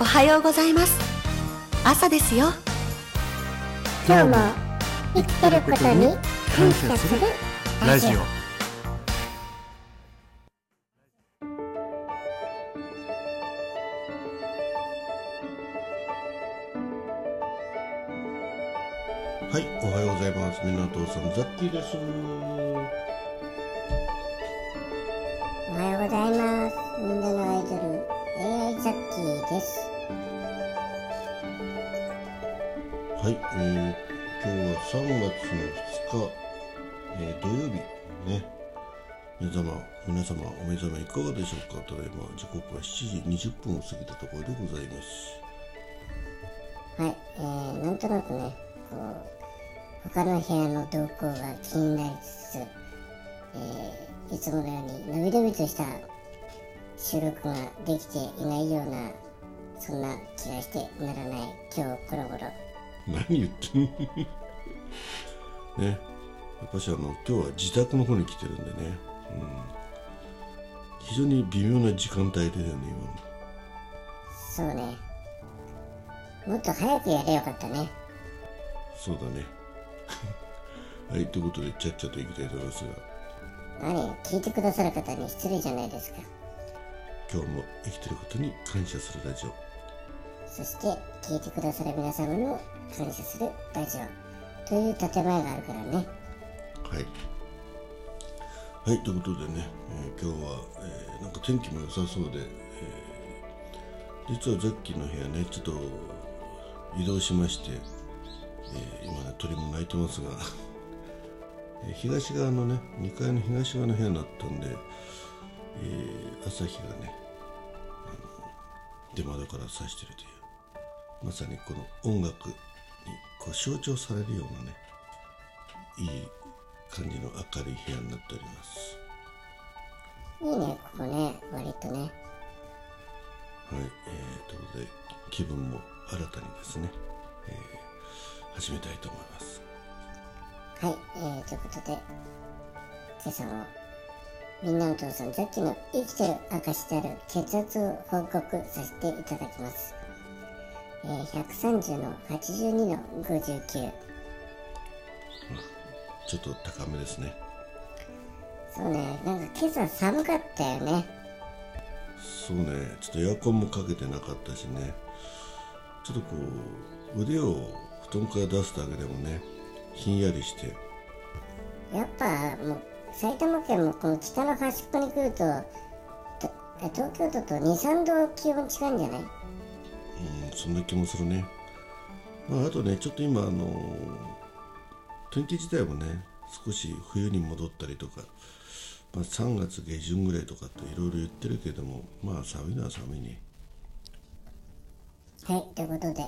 おはようございます朝ですよ今日も生きてることに感謝するラジオはい、おはようございます。みんなお父さん、ザッキーです。おはようございますみんなのッキーですはい、えー、今日は3月の2日、えー、土曜日ね。皆様、皆様、お目覚めいかがでしょうか？ただいま、時刻は7時20分を過ぎたところでございます。はいえー、なんとなくねこう他の部屋の動向が気になりつつ、えー、いつものようにのびのびとした収録ができていないようなそんな気がしてならない今日この頃何言ってんの？ね。やっぱしあの、今日は自宅の方に来てるんでね。うん。非常に微妙な時間帯でだよね、そうねもっと早くやれよかったね今。そうだね。はい、ということで、ちゃっちゃと行きたいと思いますが。何聞いてくださる方に失礼じゃないですか今日も生きてることに感謝するラジオそして聞いてくださる皆様の感謝するラジオという建前があるからね。はい。はいということでね、えー今日は、えーなんか天気も良さそうで、えー実はザッキーの部屋ねちょっと移動しまして、え今ね鳥も鳴いてますが え東側のね2階の東側の部屋になったんで、え朝日がね出窓から差してるという。まさにこの音楽にこう象徴されるようなねいい感じの明るい部屋になっております。いいねここね割とねはい、えー、ということで気分も新たにですね、えー始めたいと思います。はい、えー、ということで今朝もみんなのお父さんザッキーの生きてる証である血圧を報告させていただきます、えー、130の82の59ちょっと高めですね。そうねなんか今朝寒かったよね。そうね、ちょっとエアコンもかけてなかったしね、ちょっとこう腕を布団から出すだけでもね、ひんやりして、やっぱもう埼玉県もこの北の端っこに来ると東京都と23度気温違うんじゃない？うん、そんな気もするね。まあ、あとね、ちょっと今、あの天気自体もね、少し冬に戻ったりとか、まあ、3月下旬ぐらいとかっていろいろ言ってるけども、まあ寒いのは寒いね。はいということで、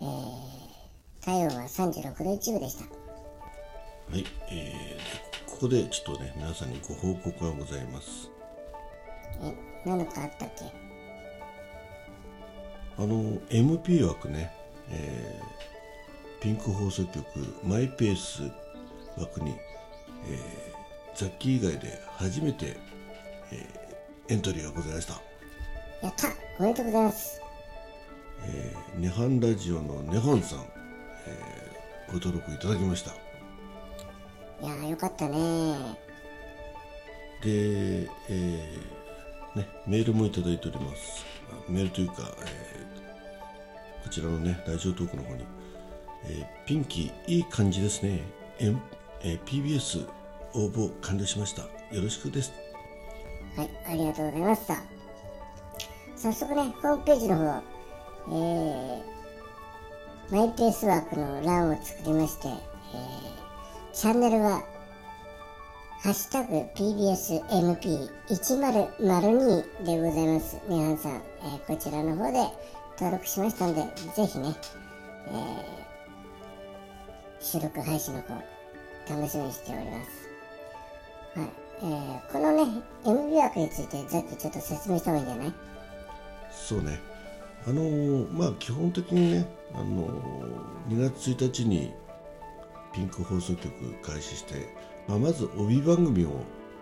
えー、体温は36度1分でしたはい、えー、ここでちょっとね、皆さんにご報告がございます。え何かあったっけ？あの MP 枠ね、えーピンク放送局マイペース枠に、えーザッキー以外で初めて、えーエントリーがございました、やった。おめでとうございます。えー、ネハンラジオのネホンさん、えーご登録いただきました。いやーよかったね。で、えーね、メールもいただいております。あメールというか、えーこちらのねラジオトークの方に、えーピンキーいい感じですね、ええー PBS 応募完了しました。よろしくです。はいありがとうございました。早速ねホームページの方えー、マイペースワークの欄を作りまして、えー、チャンネルはハッシュタグ PBSMP1002 でございます。皆さん、えーこちらの方で登録しましたので、ぜひね、えー収録配信の方、楽しみにしております。はい。えーこのね、MB 枠について、さっきちょっと説明した方がいいんじゃない？そうねあのーまあ基本的にね、あのー2月1日にピンク放送局開始して、まあ、まず帯番組を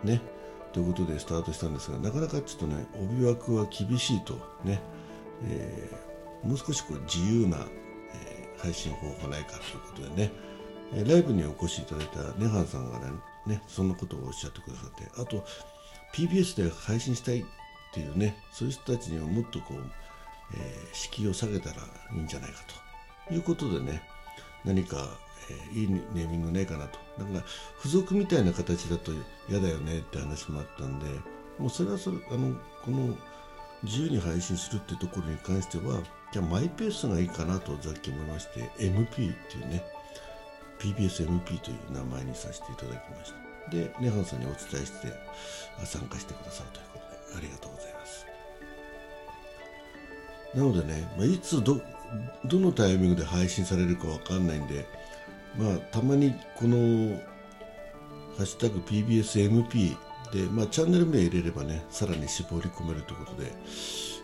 ねということでスタートしたんですがなかなかちょっとね帯枠は厳しいとねえーもう少しこう自由な、えー配信方法ないかということでね、えーライブにお越しいただいたネハンさんがねねそんなことをおっしゃってくださってあと PBS で配信したいっていうねそういう人たちにはもっとこう、えー敷居を下げたらいいんじゃないかということでね何か、えーいいネーミングないかなと。なんか付属みたいな形だと嫌だよねって話もあったんでもうそれはそれあのこの自由に配信するってところに関してはじゃあマイペースがいいかなとさっき思いまして MP っていうね PBSMP という名前にさせていただきました。でネハンさんにお伝えして参加してくださるということでありがとうございます。なのでね、まあ、いつどどのタイミングで配信されるかわかんないんでまあたまにこのハッシュタグ PBSMP で、まあ、チャンネル名入れればね、さらに絞り込めるということで、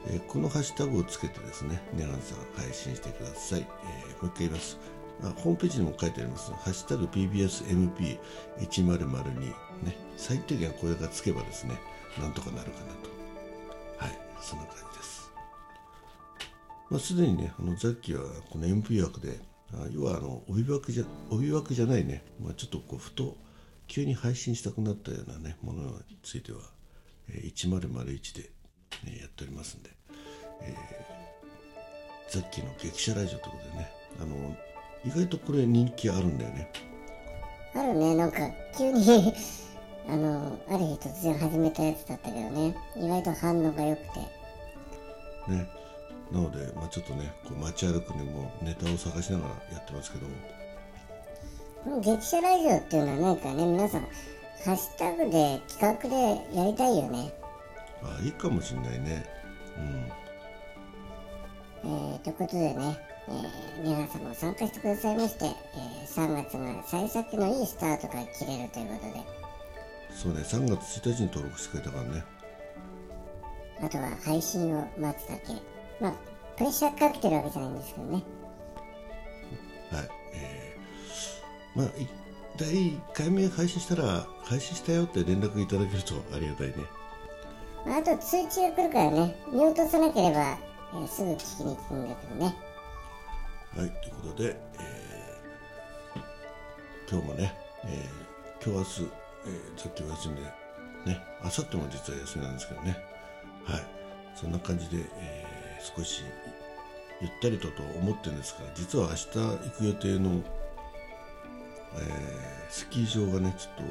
えーこのハッシュタグをつけてですね、ネガンさん配信してください。えーもう一回言います。あホームページにも書いてあります。ハッシュタグ PBSMP1002 ね、最低限これがつけばですね、なんとかなるかなと。はい、そんな感じです。まあ、すでにね、あのザッキーはこの MP 枠で、要はあの帯枠じゃ帯枠じゃないね、まあ、ちょっとこうふと急に配信したくなったようなねものについては、えー1001で、ね、やっておりますんで、えーザッキーの激写ラジオということでね、あの意外とこれ人気あるんだよね。あるね。なんか急に あのある日突然始めたやつだったけどね。意外と反応が良くて。ねなので、まあ、ちょっとねこう街歩くにもネタを探しながらやってますけど。もこの激写ラジオっていうのは何かね皆さんハッシュタグで企画でやりたいよね。あいいかもしれないね。うん。えー、ということでね、えー、皆さんも参加してくださいまして、えー3月が幸先のいいスタートが切れるということで。そうね3月1日に登録してくれたからね。あとは配信を待つだけまあプレッシャーかけてるわけじゃないんですけどね。はい、えー、まあい第1回目配信したら配信したよって連絡いただけるとありがたいね。まあ、あと通知が来るからね見落とさなければ、えーすぐ聞きに来るんだけどね。はいということで、えー今日もね、えー今日明日、えーさっきお休みでね明後日も実は休みなんですけどね。はい。そんな感じで、えー少しゆったりとと思ってるんですが実は明日行く予定の、えースキー場がねちょっ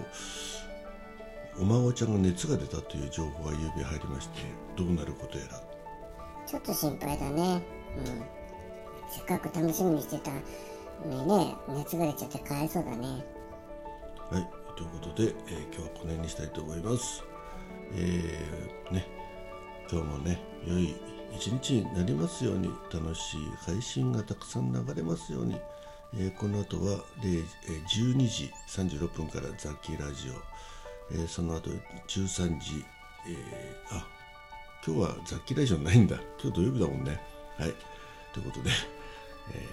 とお孫ちゃんが熱が出たという情報が夕べ入りましてどうなることやら。ちょっと心配だね。うん。せっかく楽しみにしてたのにね熱が出ちゃってかわいそうだね。はい、ということで、えー今日はこの辺にしたいと思います。えーね、今日もね、良い一日になりますように、楽しい配信がたくさん流れますように、えーこの後は0、えー12時36分からザッキーラジオ、えーその後13時、えーあ、今日はザッキーラジオないんだ。今日土曜日だもんね。はい、ということで、え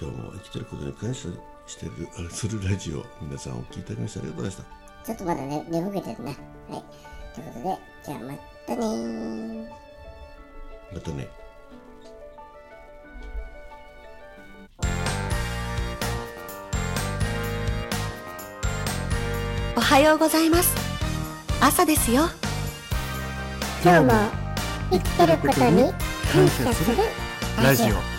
今日も生きてることに感謝してるあするラジオ皆さんお聞きいただきましてありがとうございました。ちょっとまだね寝ぼけてるな。はい。ということでじゃあまたねまたね。おはようございます。朝ですよ。今日も生きてることに感謝するラジオ